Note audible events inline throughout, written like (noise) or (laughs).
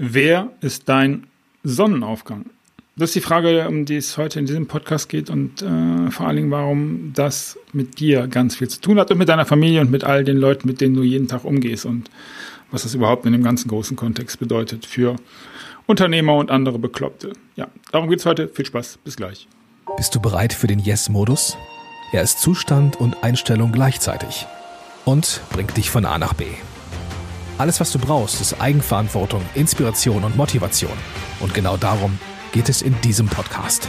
Wer ist dein Sonnenaufgang? Das ist die Frage, um die es heute in diesem Podcast geht und äh, vor allen Dingen, warum das mit dir ganz viel zu tun hat und mit deiner Familie und mit all den Leuten, mit denen du jeden Tag umgehst und was das überhaupt in dem ganzen großen Kontext bedeutet für Unternehmer und andere Bekloppte. Ja, darum geht es heute. Viel Spaß. Bis gleich. Bist du bereit für den Yes-Modus? Er ist Zustand und Einstellung gleichzeitig und bringt dich von A nach B. Alles, was du brauchst, ist Eigenverantwortung, Inspiration und Motivation. Und genau darum geht es in diesem Podcast.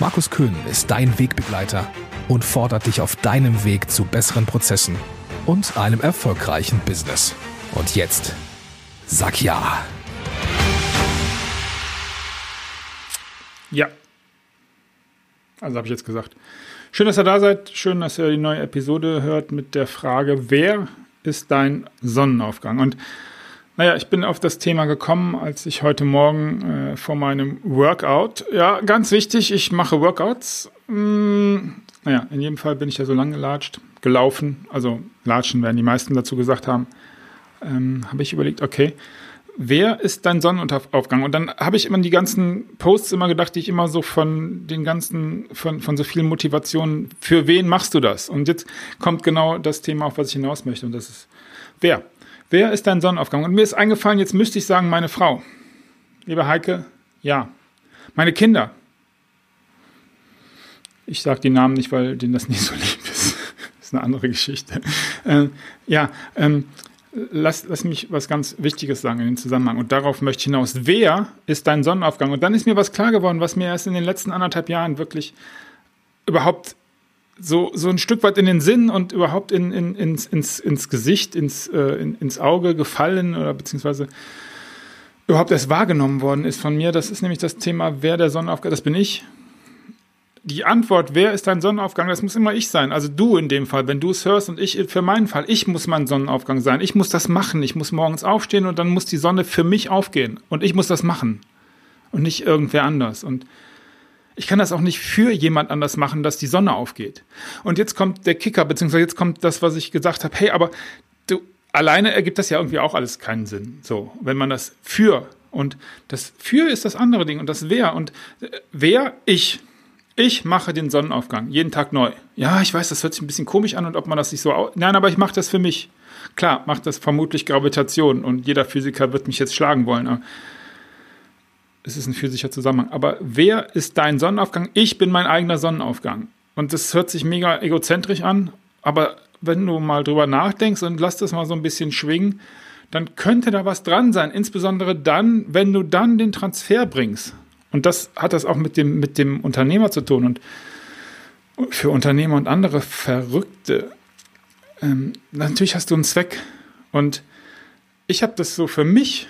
Markus Köhn ist dein Wegbegleiter und fordert dich auf deinem Weg zu besseren Prozessen und einem erfolgreichen Business. Und jetzt sag ja. Ja. Also habe ich jetzt gesagt. Schön, dass ihr da seid. Schön, dass ihr die neue Episode hört mit der Frage, wer ist dein Sonnenaufgang? Und naja, ich bin auf das Thema gekommen, als ich heute Morgen äh, vor meinem Workout, ja, ganz wichtig, ich mache Workouts. Hm, naja, in jedem Fall bin ich ja so lang gelatscht, gelaufen, also latschen werden die meisten dazu gesagt haben. Ähm, habe ich überlegt, okay, wer ist dein Sonnenaufgang? Und dann habe ich immer die ganzen Posts immer gedacht, die ich immer so von den ganzen, von, von so vielen Motivationen, für wen machst du das? Und jetzt kommt genau das Thema, auf was ich hinaus möchte, und das ist, wer? Wer ist dein Sonnenaufgang? Und mir ist eingefallen, jetzt müsste ich sagen, meine Frau. Liebe Heike, ja. Meine Kinder. Ich sage die Namen nicht, weil denen das (laughs) nicht so lieb ist. das ist eine andere Geschichte. Äh, ja, ähm, lass, lass mich was ganz Wichtiges sagen in dem Zusammenhang. Und darauf möchte ich hinaus. Wer ist dein Sonnenaufgang? Und dann ist mir was klar geworden, was mir erst in den letzten anderthalb Jahren wirklich überhaupt so, so ein Stück weit in den Sinn und überhaupt in, in, ins, ins, ins Gesicht, ins, äh, in, ins Auge gefallen oder beziehungsweise überhaupt erst wahrgenommen worden ist von mir. Das ist nämlich das Thema, wer der Sonnenaufgang, das bin ich die Antwort, wer ist dein Sonnenaufgang, das muss immer ich sein. Also du in dem Fall, wenn du es hörst und ich für meinen Fall, ich muss mein Sonnenaufgang sein. Ich muss das machen. Ich muss morgens aufstehen und dann muss die Sonne für mich aufgehen. Und ich muss das machen. Und nicht irgendwer anders. Und ich kann das auch nicht für jemand anders machen, dass die Sonne aufgeht. Und jetzt kommt der Kicker, beziehungsweise jetzt kommt das, was ich gesagt habe. Hey, aber du, alleine ergibt das ja irgendwie auch alles keinen Sinn. So, wenn man das für und das für ist das andere Ding und das wer und äh, wer ich ich mache den Sonnenaufgang jeden Tag neu. Ja, ich weiß, das hört sich ein bisschen komisch an und ob man das nicht so. Nein, aber ich mache das für mich. Klar, macht das vermutlich Gravitation und jeder Physiker wird mich jetzt schlagen wollen. Es ist ein physischer Zusammenhang. Aber wer ist dein Sonnenaufgang? Ich bin mein eigener Sonnenaufgang. Und das hört sich mega egozentrisch an, aber wenn du mal drüber nachdenkst und lass das mal so ein bisschen schwingen, dann könnte da was dran sein. Insbesondere dann, wenn du dann den Transfer bringst. Und das hat das auch mit dem, mit dem Unternehmer zu tun. Und für Unternehmer und andere Verrückte, ähm, natürlich hast du einen Zweck. Und ich habe das so für mich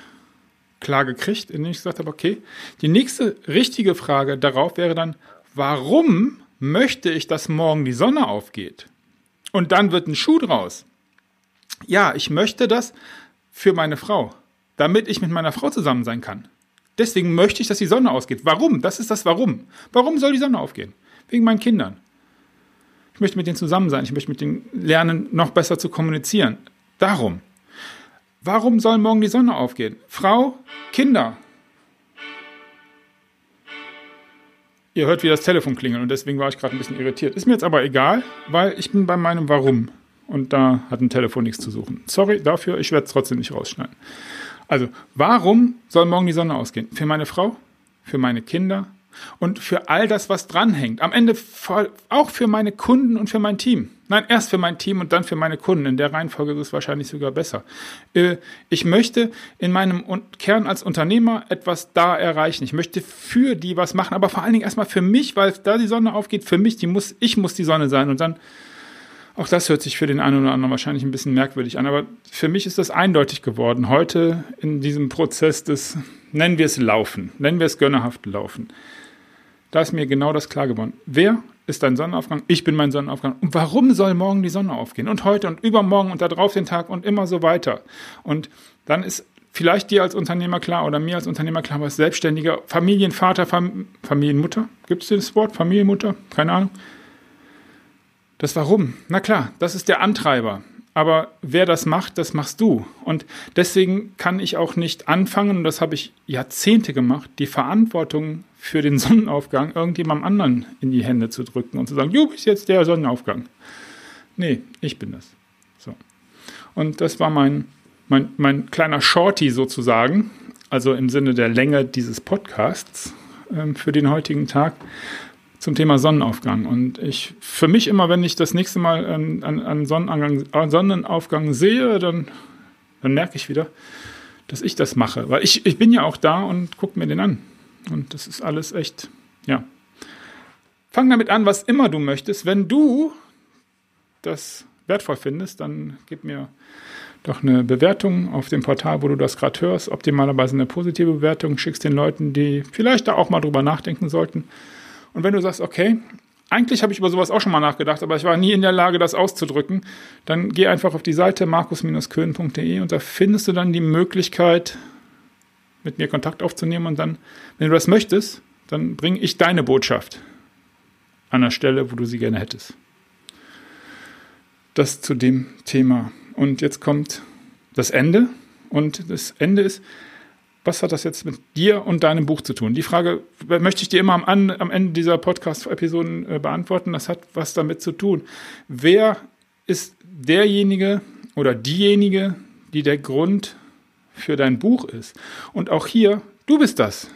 klar gekriegt, indem ich gesagt habe, okay, die nächste richtige Frage darauf wäre dann, warum möchte ich, dass morgen die Sonne aufgeht? Und dann wird ein Schuh draus. Ja, ich möchte das für meine Frau, damit ich mit meiner Frau zusammen sein kann. Deswegen möchte ich, dass die Sonne ausgeht. Warum? Das ist das Warum. Warum soll die Sonne aufgehen? Wegen meinen Kindern. Ich möchte mit denen zusammen sein. Ich möchte mit denen lernen, noch besser zu kommunizieren. Darum. Warum soll morgen die Sonne aufgehen? Frau, Kinder. Ihr hört, wie das Telefon klingelt und deswegen war ich gerade ein bisschen irritiert. Ist mir jetzt aber egal, weil ich bin bei meinem Warum. Und da hat ein Telefon nichts zu suchen. Sorry dafür, ich werde es trotzdem nicht rausschneiden. Also, warum soll morgen die Sonne ausgehen? Für meine Frau, für meine Kinder und für all das, was dranhängt. Am Ende auch für meine Kunden und für mein Team. Nein, erst für mein Team und dann für meine Kunden. In der Reihenfolge ist es wahrscheinlich sogar besser. Äh, ich möchte in meinem Kern als Unternehmer etwas da erreichen. Ich möchte für die was machen, aber vor allen Dingen erstmal für mich, weil da die Sonne aufgeht, für mich, die muss, ich muss die Sonne sein und dann auch das hört sich für den einen oder anderen wahrscheinlich ein bisschen merkwürdig an, aber für mich ist das eindeutig geworden. Heute in diesem Prozess des, nennen wir es Laufen, nennen wir es gönnerhaft Laufen. Da ist mir genau das klar geworden. Wer ist dein Sonnenaufgang? Ich bin mein Sonnenaufgang. Und warum soll morgen die Sonne aufgehen? Und heute und übermorgen und darauf den Tag und immer so weiter. Und dann ist vielleicht dir als Unternehmer klar oder mir als Unternehmer klar, was selbstständiger Familienvater, Fam Familienmutter, gibt es das Wort? Familienmutter? Keine Ahnung das Warum. Na klar, das ist der Antreiber. aber wer das macht, das machst du. Und deswegen kann ich auch nicht anfangen, und das habe ich Jahrzehnte gemacht, die Verantwortung für den (laughs) Sonnenaufgang irgendjemandem anderen in die Hände zu drücken und zu sagen, du bist jetzt der Sonnenaufgang. Nee, ich bin das. So. Und das war mein, mein, mein kleiner Shorty sozusagen, also im Sinne der Länge dieses Podcasts ähm, für den heutigen Tag zum Thema Sonnenaufgang. Und ich, für mich immer, wenn ich das nächste Mal an, an, Sonnenaufgang sehe, dann, dann merke ich wieder, dass ich das mache. Weil ich, ich bin ja auch da und gucke mir den an. Und das ist alles echt, ja. Fang damit an, was immer du möchtest. Wenn du das wertvoll findest, dann gib mir doch eine Bewertung auf dem Portal, wo du das gerade hörst. Optimalerweise eine positive Bewertung. Schickst den Leuten, die vielleicht da auch mal drüber nachdenken sollten. Und wenn du sagst, okay, eigentlich habe ich über sowas auch schon mal nachgedacht, aber ich war nie in der Lage, das auszudrücken, dann geh einfach auf die Seite markus-köhn.de und da findest du dann die Möglichkeit, mit mir Kontakt aufzunehmen und dann, wenn du das möchtest, dann bringe ich deine Botschaft an der Stelle, wo du sie gerne hättest. Das zu dem Thema. Und jetzt kommt das Ende. Und das Ende ist, was hat das jetzt mit dir und deinem Buch zu tun? Die Frage möchte ich dir immer am, am Ende dieser Podcast-Episoden äh, beantworten. Das hat was damit zu tun. Wer ist derjenige oder diejenige, die der Grund für dein Buch ist? Und auch hier, du bist das.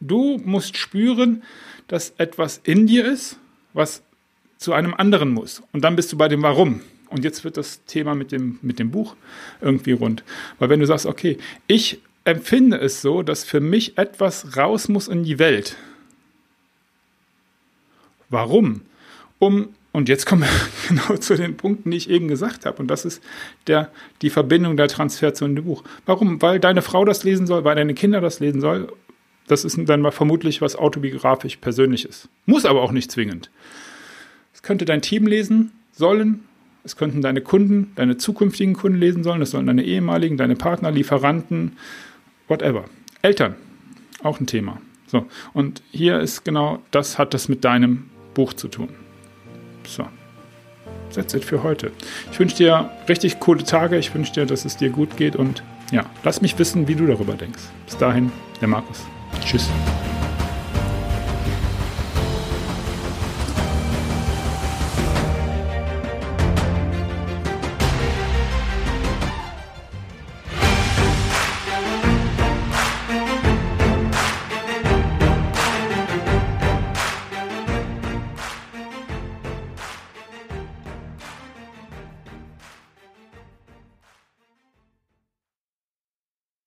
Du musst spüren, dass etwas in dir ist, was zu einem anderen muss. Und dann bist du bei dem Warum. Und jetzt wird das Thema mit dem, mit dem Buch irgendwie rund. Weil wenn du sagst, okay, ich empfinde es so, dass für mich etwas raus muss in die Welt. Warum? Um, und jetzt kommen wir (laughs) genau zu den Punkten, die ich eben gesagt habe. Und das ist der, die Verbindung der Transfer zu dem Buch. Warum? Weil deine Frau das lesen soll, weil deine Kinder das lesen soll. Das ist dann mal vermutlich was autobiografisch Persönliches. Muss aber auch nicht zwingend. Es könnte dein Team lesen sollen, es könnten deine Kunden, deine zukünftigen Kunden lesen sollen, das sollen deine ehemaligen, deine Partner, Lieferanten, whatever. Eltern, auch ein Thema. So, und hier ist genau das hat das mit deinem Buch zu tun. So, that's it für heute. Ich wünsche dir richtig coole Tage. Ich wünsche dir, dass es dir gut geht und ja, lass mich wissen, wie du darüber denkst. Bis dahin, der Markus. Tschüss.